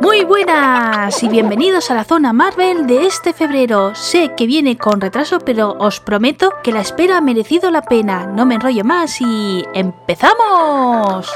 Muy buenas y bienvenidos a la zona Marvel de este febrero. Sé que viene con retraso, pero os prometo que la espera ha merecido la pena. No me enrollo más y ¡empezamos!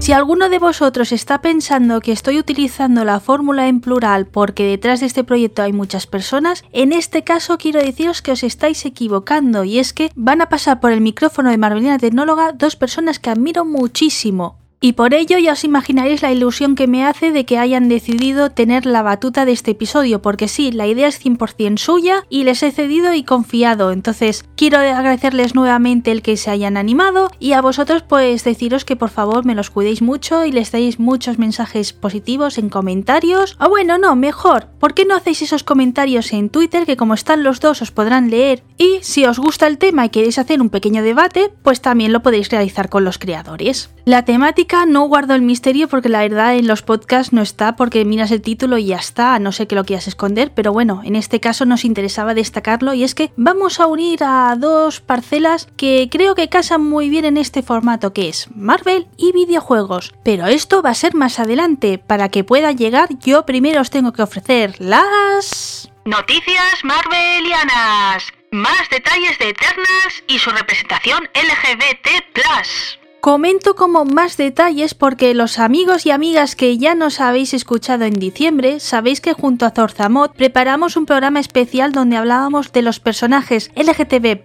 Si alguno de vosotros está pensando que estoy utilizando la fórmula en plural porque detrás de este proyecto hay muchas personas, en este caso quiero deciros que os estáis equivocando y es que van a pasar por el micrófono de Marvelina Tecnóloga dos personas que admiro muchísimo. Y por ello ya os imaginaréis la ilusión que me hace de que hayan decidido tener la batuta de este episodio, porque sí, la idea es 100% suya y les he cedido y confiado. Entonces, quiero agradecerles nuevamente el que se hayan animado y a vosotros pues deciros que por favor me los cuidéis mucho y les deis muchos mensajes positivos en comentarios. O bueno, no, mejor, ¿por qué no hacéis esos comentarios en Twitter que como están los dos os podrán leer? Y si os gusta el tema y queréis hacer un pequeño debate, pues también lo podéis realizar con los creadores. La temática no guardo el misterio porque la verdad en los podcasts no está porque miras el título y ya está, no sé que lo quieras esconder, pero bueno, en este caso nos interesaba destacarlo y es que vamos a unir a dos parcelas que creo que casan muy bien en este formato que es Marvel y videojuegos. Pero esto va a ser más adelante, para que pueda llegar yo primero os tengo que ofrecer las... Noticias Marvelianas. Más detalles de Eternals y su representación LGBT. Comento como más detalles porque los amigos y amigas que ya nos habéis escuchado en diciembre sabéis que junto a Zorzamot preparamos un programa especial donde hablábamos de los personajes LGTB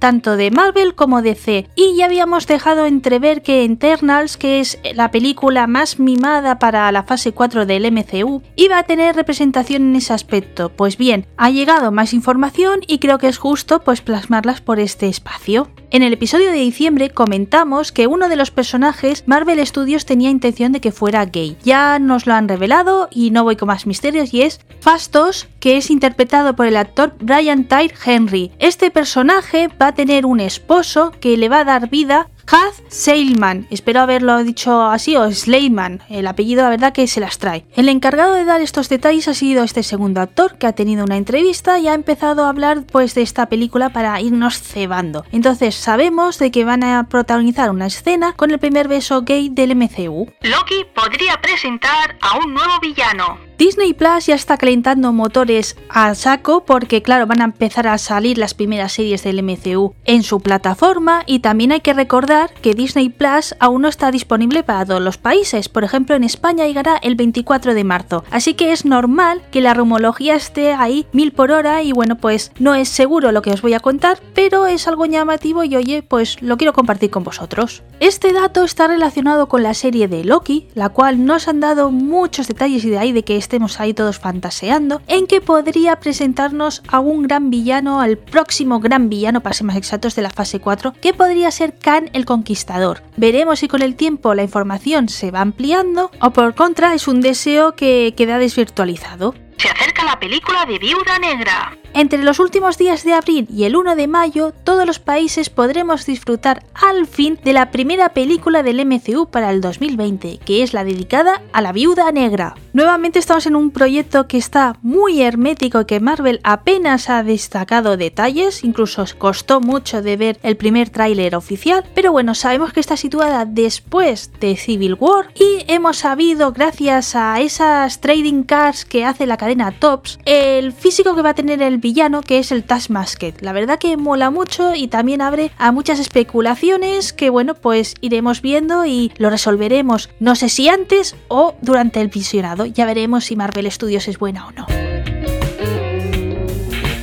tanto de Marvel como de C y ya habíamos dejado entrever que Eternals, que es la película más mimada para la fase 4 del MCU, iba a tener representación en ese aspecto. Pues bien, ha llegado más información y creo que es justo pues plasmarlas por este espacio. En el episodio de diciembre comentamos que uno de los personajes Marvel Studios tenía intención de que fuera gay. Ya nos lo han revelado y no voy con más misterios y es Fastos, que es interpretado por el actor Brian Tyree Henry. Este personaje va a tener un esposo que le va a dar vida Haz Seilman, espero haberlo dicho así, o Sleiman, el apellido la verdad que se las trae. El encargado de dar estos detalles ha sido este segundo actor que ha tenido una entrevista y ha empezado a hablar pues de esta película para irnos cebando. Entonces sabemos de que van a protagonizar una escena con el primer beso gay del MCU. Loki podría presentar a un nuevo villano. Disney Plus ya está calentando motores a saco porque claro van a empezar a salir las primeras series del MCU en su plataforma y también hay que recordar que Disney Plus aún no está disponible para todos los países, por ejemplo en España llegará el 24 de marzo, así que es normal que la rumología esté ahí mil por hora y bueno pues no es seguro lo que os voy a contar, pero es algo llamativo y oye pues lo quiero compartir con vosotros. Este dato está relacionado con la serie de Loki, la cual nos han dado muchos detalles y de ahí de que estemos ahí todos fantaseando, en que podría presentarnos a un gran villano, al próximo gran villano, para ser más exactos, de la fase 4, que podría ser Khan el Conquistador. Veremos si con el tiempo la información se va ampliando o por contra es un deseo que queda desvirtualizado. Se acerca la película de Viuda Negra. Entre los últimos días de abril y el 1 de mayo, todos los países podremos disfrutar al fin de la primera película del MCU para el 2020, que es la dedicada a la viuda negra. Nuevamente estamos en un proyecto que está muy hermético y que Marvel apenas ha destacado detalles, incluso costó mucho de ver el primer tráiler oficial, pero bueno, sabemos que está situada después de Civil War y hemos sabido, gracias a esas trading cards que hace la cadena Tops, el físico que va a tener el villano que es el Taskmaster. La verdad que mola mucho y también abre a muchas especulaciones que bueno pues iremos viendo y lo resolveremos no sé si antes o durante el visionado. Ya veremos si Marvel Studios es buena o no.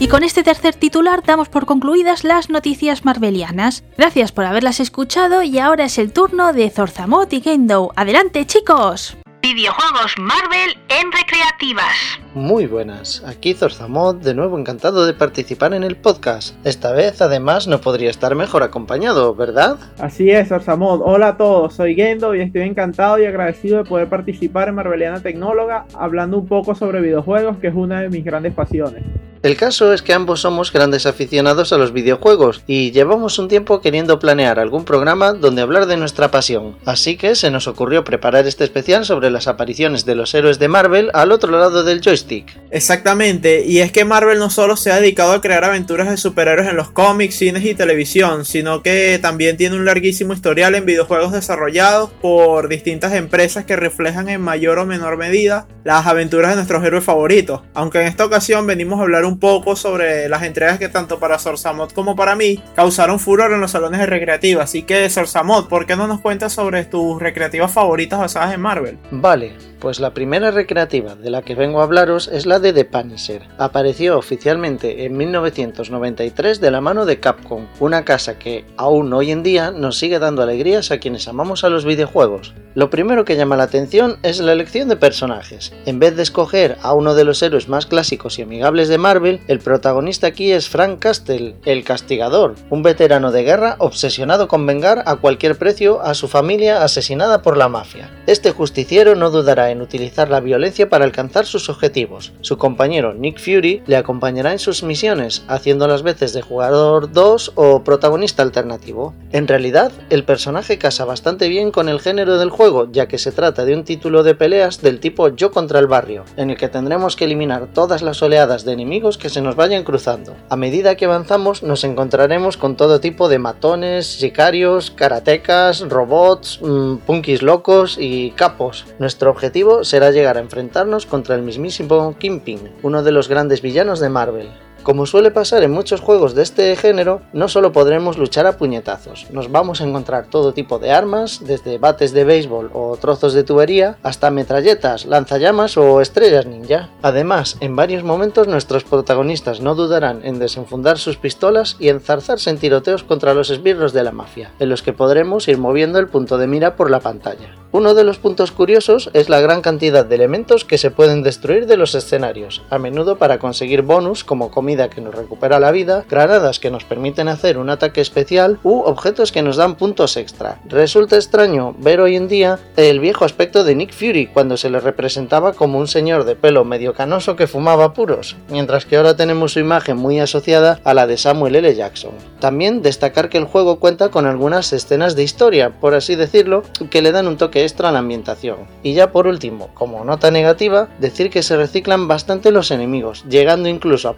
Y con este tercer titular damos por concluidas las noticias marvelianas. Gracias por haberlas escuchado y ahora es el turno de Zorzamot y Gendo. ¡Adelante chicos! Videojuegos Marvel en recreativas. Muy buenas, aquí Zorzamod, de nuevo encantado de participar en el podcast. Esta vez además no podría estar mejor acompañado, ¿verdad? Así es, Zorzamod. Hola a todos, soy Gendo y estoy encantado y agradecido de poder participar en Marveliana Tecnóloga hablando un poco sobre videojuegos, que es una de mis grandes pasiones. El caso es que ambos somos grandes aficionados a los videojuegos y llevamos un tiempo queriendo planear algún programa donde hablar de nuestra pasión, así que se nos ocurrió preparar este especial sobre las apariciones de los héroes de Marvel al otro lado del joystick. Exactamente, y es que Marvel no solo se ha dedicado a crear aventuras de superhéroes en los cómics, cines y televisión, sino que también tiene un larguísimo historial en videojuegos desarrollados por distintas empresas que reflejan en mayor o menor medida las aventuras de nuestros héroes favoritos. Aunque en esta ocasión venimos a hablar un poco sobre las entregas que tanto para Sorsamot como para mí causaron furor en los salones de recreativa. Así que Sorsamot, ¿por qué no nos cuentas sobre tus recreativas favoritas basadas en Marvel? Vale, pues la primera recreativa de la que vengo a hablaros es la de The Punisher. Apareció oficialmente en 1993 de la mano de Capcom, una casa que aún hoy en día nos sigue dando alegrías a quienes amamos a los videojuegos. Lo primero que llama la atención es la elección de personajes. En vez de escoger a uno de los héroes más clásicos y amigables de Marvel, el protagonista aquí es Frank Castle, el castigador, un veterano de guerra obsesionado con vengar a cualquier precio a su familia asesinada por la mafia. Este justiciero no dudará utilizar la violencia para alcanzar sus objetivos. Su compañero Nick Fury le acompañará en sus misiones, haciendo las veces de jugador 2 o protagonista alternativo. En realidad, el personaje casa bastante bien con el género del juego, ya que se trata de un título de peleas del tipo yo contra el barrio, en el que tendremos que eliminar todas las oleadas de enemigos que se nos vayan cruzando. A medida que avanzamos nos encontraremos con todo tipo de matones, sicarios, karatecas, robots, mmm, punkis locos y capos. Nuestro objetivo será llegar a enfrentarnos contra el mismísimo Kingpin, uno de los grandes villanos de Marvel. Como suele pasar en muchos juegos de este género, no solo podremos luchar a puñetazos, nos vamos a encontrar todo tipo de armas, desde bates de béisbol o trozos de tubería, hasta metralletas, lanzallamas o estrellas ninja. Además, en varios momentos nuestros protagonistas no dudarán en desenfundar sus pistolas y enzarzarse en tiroteos contra los esbirros de la mafia, en los que podremos ir moviendo el punto de mira por la pantalla. Uno de los puntos curiosos es la gran cantidad de elementos que se pueden destruir de los escenarios, a menudo para conseguir bonus como comida que nos recupera la vida, granadas que nos permiten hacer un ataque especial u objetos que nos dan puntos extra. Resulta extraño ver hoy en día el viejo aspecto de Nick Fury cuando se le representaba como un señor de pelo medio canoso que fumaba puros, mientras que ahora tenemos su imagen muy asociada a la de Samuel L. Jackson. También destacar que el juego cuenta con algunas escenas de historia, por así decirlo, que le dan un toque extra a la ambientación. Y ya por último, como nota negativa, decir que se reciclan bastante los enemigos, llegando incluso a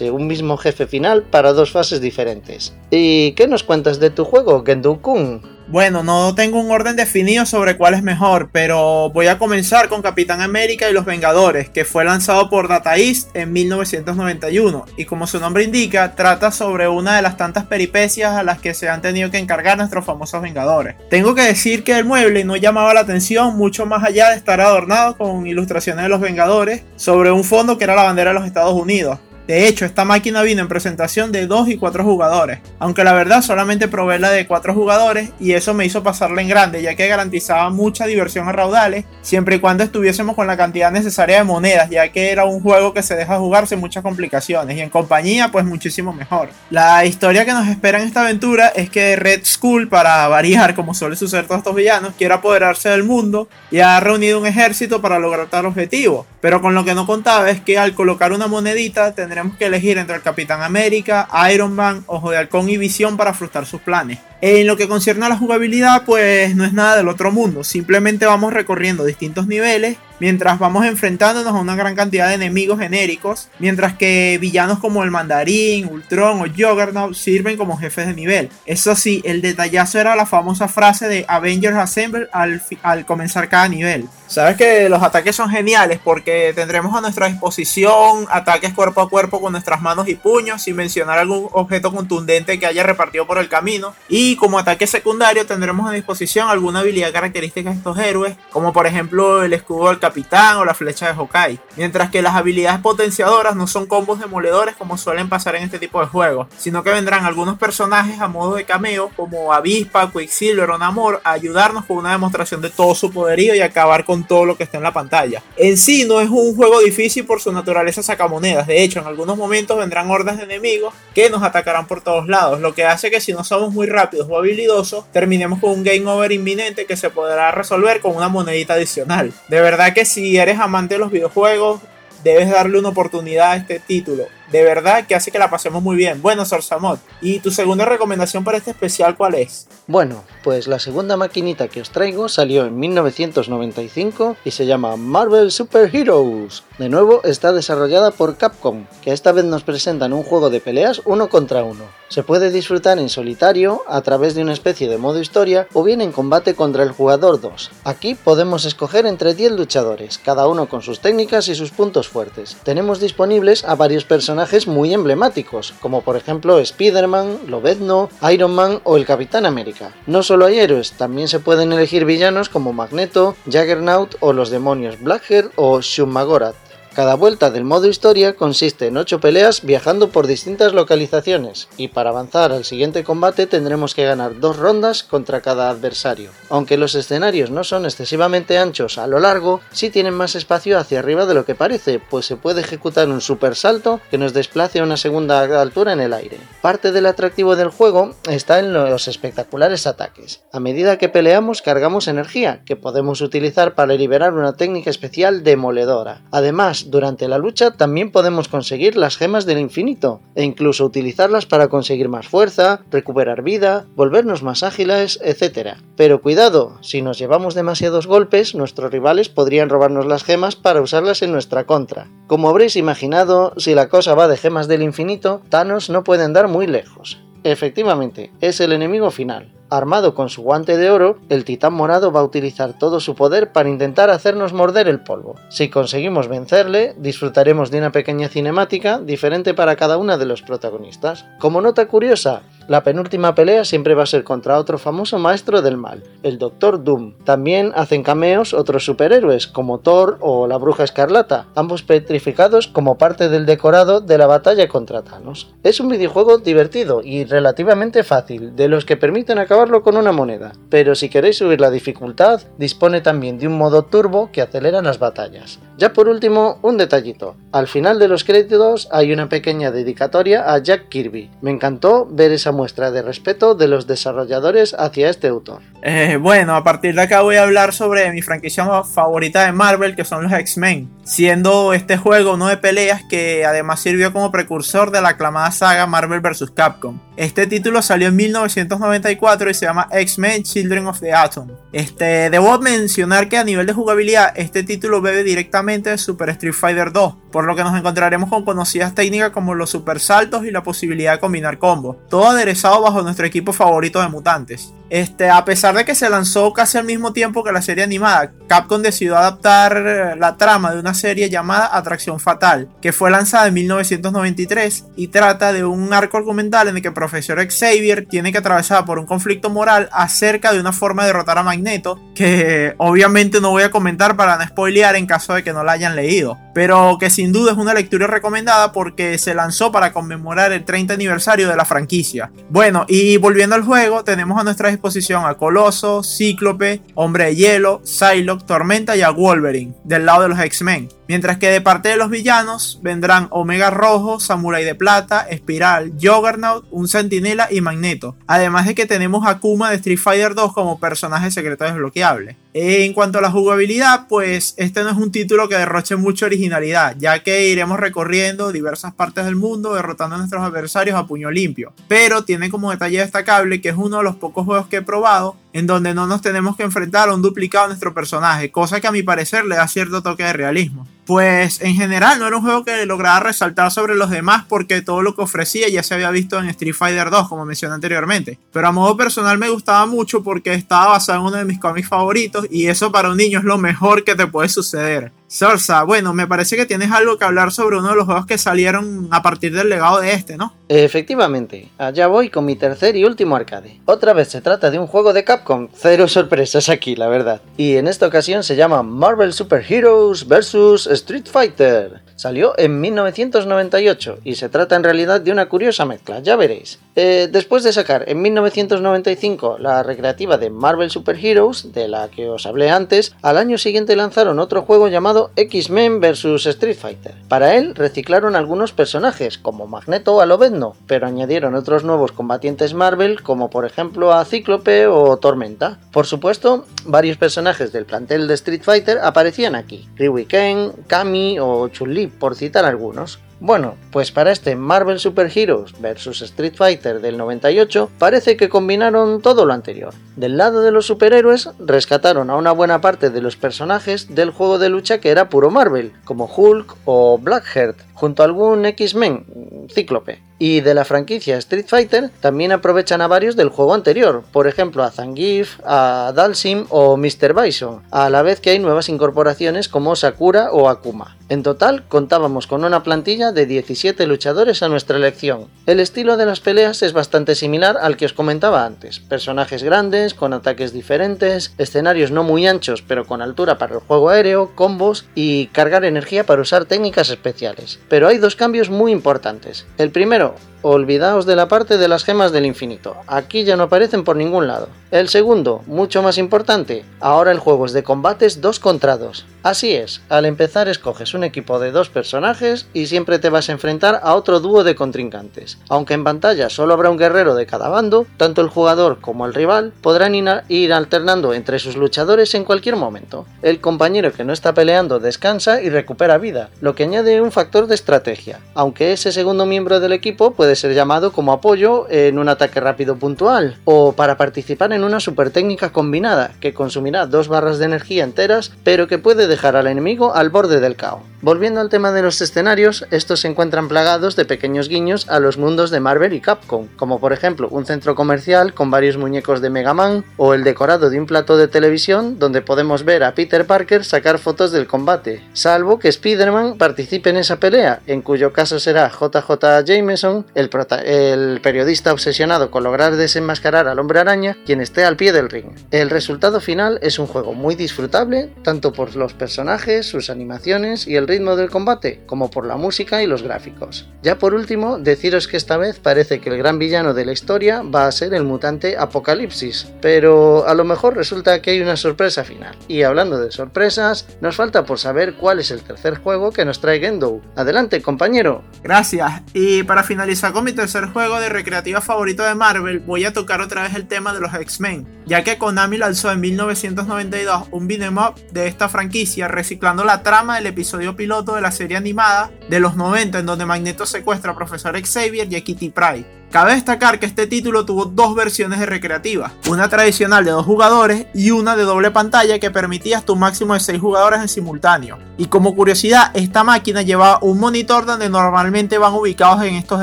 un mismo jefe final para dos fases diferentes. ¿Y qué nos cuentas de tu juego, Gendu-kun? Bueno, no tengo un orden definido sobre cuál es mejor, pero voy a comenzar con Capitán América y los Vengadores, que fue lanzado por Data East en 1991, y como su nombre indica, trata sobre una de las tantas peripecias a las que se han tenido que encargar nuestros famosos Vengadores. Tengo que decir que el mueble no llamaba la atención mucho más allá de estar adornado con ilustraciones de los Vengadores sobre un fondo que era la bandera de los Estados Unidos. De hecho, esta máquina vino en presentación de 2 y 4 jugadores, aunque la verdad solamente probé la de 4 jugadores y eso me hizo pasarla en grande, ya que garantizaba mucha diversión a raudales, siempre y cuando estuviésemos con la cantidad necesaria de monedas, ya que era un juego que se deja jugar sin muchas complicaciones y en compañía pues muchísimo mejor. La historia que nos espera en esta aventura es que Red Skull, para variar como suele suceder todos estos villanos, quiere apoderarse del mundo y ha reunido un ejército para lograr tal objetivo, pero con lo que no contaba es que al colocar una monedita tendremos que elegir entre el Capitán América, Iron Man, Ojo de Halcón y Visión para frustrar sus planes. En lo que concierne a la jugabilidad, pues no es nada del otro mundo, simplemente vamos recorriendo distintos niveles mientras vamos enfrentándonos a una gran cantidad de enemigos genéricos, mientras que villanos como el Mandarín, Ultron o Juggernaut sirven como jefes de nivel. Eso sí, el detallazo era la famosa frase de Avengers Assemble al, comenzar cada nivel. Sabes que los ataques son geniales porque tendremos a nuestra disposición ataques cuerpo a cuerpo con nuestras manos y puños, sin mencionar algún objeto contundente que haya repartido por el camino. Y como ataque secundario tendremos a disposición alguna habilidad característica de estos héroes, como por ejemplo el escudo del capitán o la flecha de Hawkeye. Mientras que las habilidades potenciadoras no son combos demoledores como suelen pasar en este tipo de juegos, sino que vendrán algunos personajes a modo de cameo como Avispa, Quicksilver o Namor a ayudarnos con una demostración de todo su poderío y acabar con todo lo que está en la pantalla. En sí no es un juego difícil por su naturaleza sacamonedas, de hecho en algunos momentos vendrán hordas de enemigos que nos atacarán por todos lados, lo que hace que si no somos muy rápidos o habilidosos, terminemos con un game over inminente que se podrá resolver con una monedita adicional. De verdad que si eres amante de los videojuegos, debes darle una oportunidad a este título. De verdad que hace que la pasemos muy bien. Bueno, Sorsamot, ¿y tu segunda recomendación para este especial cuál es? Bueno, pues la segunda maquinita que os traigo salió en 1995 y se llama Marvel Super Heroes. De nuevo está desarrollada por Capcom, que esta vez nos presentan un juego de peleas uno contra uno. Se puede disfrutar en solitario, a través de una especie de modo historia o bien en combate contra el jugador 2. Aquí podemos escoger entre 10 luchadores, cada uno con sus técnicas y sus puntos fuertes. Tenemos disponibles a varios personajes muy emblemáticos, como por ejemplo Spider-Man, Lobezno, Iron Man o el Capitán América. No solo hay héroes, también se pueden elegir villanos como Magneto, Juggernaut o los demonios Blackheart o Shumagorath. Cada vuelta del modo historia consiste en 8 peleas viajando por distintas localizaciones, y para avanzar al siguiente combate tendremos que ganar dos rondas contra cada adversario. Aunque los escenarios no son excesivamente anchos a lo largo, sí tienen más espacio hacia arriba de lo que parece, pues se puede ejecutar un super salto que nos desplace a una segunda altura en el aire. Parte del atractivo del juego está en los espectaculares ataques. A medida que peleamos cargamos energía, que podemos utilizar para liberar una técnica especial demoledora. Además, durante la lucha también podemos conseguir las gemas del infinito e incluso utilizarlas para conseguir más fuerza, recuperar vida, volvernos más ágiles, etc. Pero cuidado, si nos llevamos demasiados golpes, nuestros rivales podrían robarnos las gemas para usarlas en nuestra contra. Como habréis imaginado, si la cosa va de gemas del infinito, Thanos no puede andar muy lejos. Efectivamente, es el enemigo final, Armado con su guante de oro, el titán morado va a utilizar todo su poder para intentar hacernos morder el polvo. Si conseguimos vencerle, disfrutaremos de una pequeña cinemática diferente para cada una de los protagonistas. Como nota curiosa, la penúltima pelea siempre va a ser contra otro famoso maestro del mal, el Doctor Doom. También hacen cameos otros superhéroes como Thor o la Bruja Escarlata, ambos petrificados como parte del decorado de la batalla contra Thanos. Es un videojuego divertido y relativamente fácil, de los que permiten con una moneda, pero si queréis subir la dificultad, dispone también de un modo turbo que acelera las batallas. Ya por último, un detallito. Al final de los créditos hay una pequeña dedicatoria a Jack Kirby. Me encantó ver esa muestra de respeto de los desarrolladores hacia este autor. Eh, bueno, a partir de acá voy a hablar sobre mi franquicia favorita de Marvel, que son los X-Men, siendo este juego uno de peleas que además sirvió como precursor de la aclamada saga Marvel vs. Capcom. Este título salió en 1994 y se llama X-Men Children of the Atom. Este, debo mencionar que a nivel de jugabilidad, este título bebe directamente de Super Street Fighter 2, por lo que nos encontraremos con conocidas técnicas como los super saltos y la posibilidad de combinar combos, todo aderezado bajo nuestro equipo favorito de mutantes. Este, a pesar de que se lanzó casi al mismo tiempo que la serie animada, Capcom decidió adaptar la trama de una serie llamada Atracción Fatal, que fue lanzada en 1993 y trata de un arco argumental en el que el profesor Xavier tiene que atravesar por un conflicto moral acerca de una forma de derrotar a Magneto, que obviamente no voy a comentar para no spoilear en caso de que no la hayan leído, pero que sin duda es una lectura recomendada porque se lanzó para conmemorar el 30 aniversario de la franquicia. Bueno, y volviendo al juego, tenemos a nuestra disposición a Coloso, Cíclope, Hombre de Hielo, Psylocke, Tormenta y a Wolverine, del lado de los X-Men. Mientras que de parte de los villanos vendrán Omega Rojo, Samurai de Plata, Espiral, Juggernaut, un Centinela y Magneto. Además de que tenemos a Kuma de Street Fighter 2 como personaje secreto desbloqueable. En cuanto a la jugabilidad, pues este no es un título que derroche mucha originalidad, ya que iremos recorriendo diversas partes del mundo derrotando a nuestros adversarios a puño limpio. Pero tiene como detalle destacable que es uno de los pocos juegos que he probado en donde no nos tenemos que enfrentar a un duplicado de nuestro personaje, cosa que a mi parecer le da cierto toque de realismo. Pues en general no era un juego que lograra resaltar sobre los demás porque todo lo que ofrecía ya se había visto en Street Fighter 2, como mencioné anteriormente. Pero a modo personal me gustaba mucho porque estaba basado en uno de mis cómics favoritos y eso para un niño es lo mejor que te puede suceder. Sorsa, bueno, me parece que tienes algo que hablar sobre uno de los juegos que salieron a partir del legado de este, ¿no? Efectivamente, allá voy con mi tercer y último arcade. Otra vez se trata de un juego de Capcom, cero sorpresas aquí, la verdad. Y en esta ocasión se llama Marvel Super Heroes vs. Street Fighter. Salió en 1998 y se trata en realidad de una curiosa mezcla, ya veréis. Eh, después de sacar en 1995 la recreativa de Marvel Super Heroes, de la que os hablé antes, al año siguiente lanzaron otro juego llamado X-Men vs Street Fighter. Para él reciclaron algunos personajes, como Magneto o Lobezno, pero añadieron otros nuevos combatientes Marvel, como por ejemplo a Cíclope o Tormenta. Por supuesto, varios personajes del plantel de Street Fighter aparecían aquí, Ryu Ken, Kami o Chun-Li, por citar algunos. Bueno, pues para este Marvel Super Heroes vs Street Fighter del 98 parece que combinaron todo lo anterior. Del lado de los superhéroes rescataron a una buena parte de los personajes del juego de lucha que era puro Marvel, como Hulk o Blackheart, junto a algún X-Men, Cíclope. Y de la franquicia Street Fighter también aprovechan a varios del juego anterior, por ejemplo a Zangief, a Dalsim o Mr. Bison, a la vez que hay nuevas incorporaciones como Sakura o Akuma. En total contábamos con una plantilla de 17 luchadores a nuestra elección. El estilo de las peleas es bastante similar al que os comentaba antes, personajes grandes, con ataques diferentes, escenarios no muy anchos pero con altura para el juego aéreo, combos y cargar energía para usar técnicas especiales. Pero hay dos cambios muy importantes. El primero, olvidaos de la parte de las gemas del infinito. Aquí ya no aparecen por ningún lado. El segundo, mucho más importante, ahora el juego es de combates 2 contra 2. Así es, al empezar escoges un equipo de dos personajes y siempre te vas a enfrentar a otro dúo de contrincantes. Aunque en pantalla solo habrá un guerrero de cada bando, tanto el jugador como el rival podrán ir alternando entre sus luchadores en cualquier momento. El compañero que no está peleando descansa y recupera vida, lo que añade un factor de estrategia, aunque ese segundo miembro del equipo puede ser llamado como apoyo en un ataque rápido puntual, o para participar en una super técnica combinada, que consumirá dos barras de energía enteras, pero que puede dejar al enemigo al borde del caos. Volviendo al tema de los escenarios, estos se encuentran plagados de pequeños guiños a los mundos de Marvel y Capcom, como por ejemplo un centro comercial con varios muñecos de Mega Man, o el decorado de un plato de televisión donde podemos ver a Peter Parker sacar fotos del combate, salvo que Spider-Man participe en esa pelea, en cuyo caso será JJ Jameson, el, el periodista obsesionado con lograr desenmascarar al hombre araña, quien esté al pie del ring. El resultado final es un juego muy disfrutable, tanto por los personajes, sus animaciones y el ritmo del combate, como por la música y los gráficos. Ya por último, deciros que esta vez parece que el gran villano de la historia va a ser el mutante Apocalipsis, pero a lo mejor resulta que hay una sorpresa final. Y hablando de sorpresas, nos falta por saber cuál es el tercer juego que nos trae Gendo. Adelante, compañero. Gracias. Y para finalizar con mi tercer juego de recreativa favorito de Marvel, voy a tocar otra vez el tema de los X-Men, ya que Konami lanzó en 1992 un beat'em de esta franquicia reciclando la trama del episodio piloto de la serie animada de los 90 en donde Magneto secuestra a Profesor Xavier y a Kitty Pryde. Cabe destacar que este título tuvo dos versiones de recreativa, una tradicional de dos jugadores y una de doble pantalla que permitía hasta un máximo de seis jugadores en simultáneo. Y como curiosidad, esta máquina llevaba un monitor donde normalmente van ubicados en estos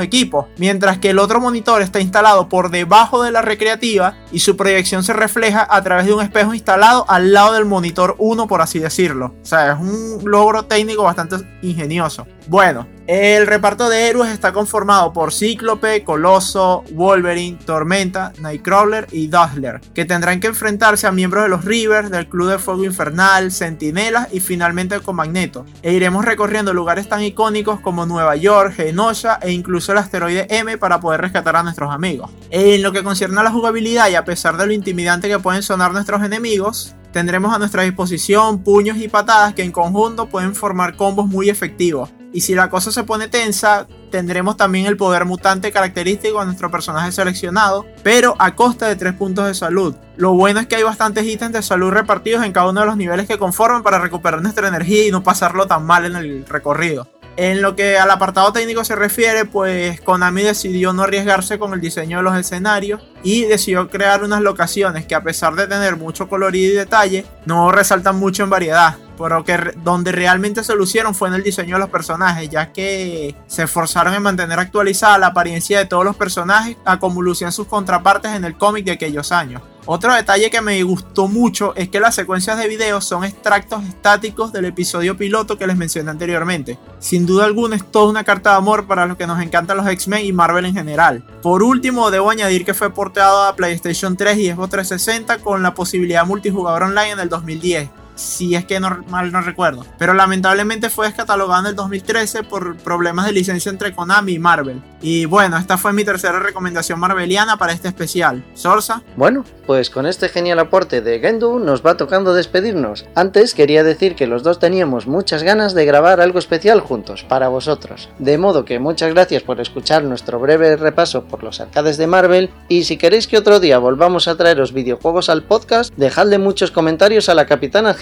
equipos, mientras que el otro monitor está instalado por debajo de la recreativa y su proyección se refleja a través de un espejo instalado al lado del monitor 1 por así decirlo. O sea, es un logro técnico bastante ingenioso. Bueno, el reparto de héroes está conformado por Cíclope, Coloso, Wolverine, Tormenta, Nightcrawler y Dazzler, que tendrán que enfrentarse a miembros de los Rivers, del Club de Fuego Infernal, Centinelas y finalmente con Magneto. E iremos recorriendo lugares tan icónicos como Nueva York, Genosha e incluso el asteroide M para poder rescatar a nuestros amigos. En lo que concierne a la jugabilidad y a pesar de lo intimidante que pueden sonar nuestros enemigos, tendremos a nuestra disposición puños y patadas que en conjunto pueden formar combos muy efectivos. Y si la cosa se pone tensa, tendremos también el poder mutante característico de nuestro personaje seleccionado, pero a costa de 3 puntos de salud. Lo bueno es que hay bastantes ítems de salud repartidos en cada uno de los niveles que conforman para recuperar nuestra energía y no pasarlo tan mal en el recorrido. En lo que al apartado técnico se refiere, pues Konami decidió no arriesgarse con el diseño de los escenarios y decidió crear unas locaciones que a pesar de tener mucho colorido y detalle, no resaltan mucho en variedad pero que donde realmente se lucieron fue en el diseño de los personajes, ya que se esforzaron en mantener actualizada la apariencia de todos los personajes a como lucían sus contrapartes en el cómic de aquellos años. Otro detalle que me gustó mucho es que las secuencias de video son extractos estáticos del episodio piloto que les mencioné anteriormente. Sin duda alguna es toda una carta de amor para los que nos encantan los X-Men y Marvel en general. Por último, debo añadir que fue porteado a PlayStation 3 y Xbox 360 con la posibilidad multijugador online en el 2010 si es que no, mal no recuerdo. Pero lamentablemente fue descatalogado en el 2013 por problemas de licencia entre Konami y Marvel. Y bueno, esta fue mi tercera recomendación marveliana para este especial. Sorsa. Bueno, pues con este genial aporte de Gendu nos va tocando despedirnos. Antes quería decir que los dos teníamos muchas ganas de grabar algo especial juntos, para vosotros. De modo que muchas gracias por escuchar nuestro breve repaso por los arcades de Marvel y si queréis que otro día volvamos a traeros videojuegos al podcast, dejadle muchos comentarios a la capitana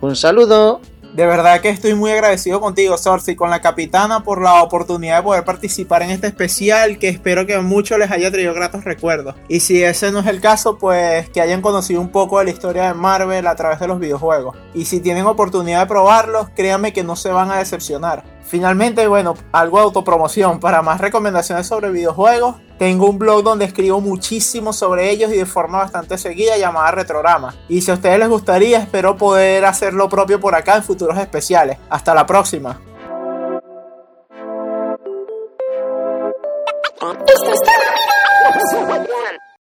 Un saludo. De verdad que estoy muy agradecido contigo, Sorsi, y con la capitana por la oportunidad de poder participar en este especial que espero que a muchos les haya traído gratos recuerdos. Y si ese no es el caso, pues que hayan conocido un poco de la historia de Marvel a través de los videojuegos. Y si tienen oportunidad de probarlos, créanme que no se van a decepcionar. Finalmente, bueno, algo de autopromoción. Para más recomendaciones sobre videojuegos, tengo un blog donde escribo muchísimo sobre ellos y de forma bastante seguida llamada Retrograma. Y si a ustedes les gustaría, espero poder hacer lo propio por acá en futuros especiales. Hasta la próxima.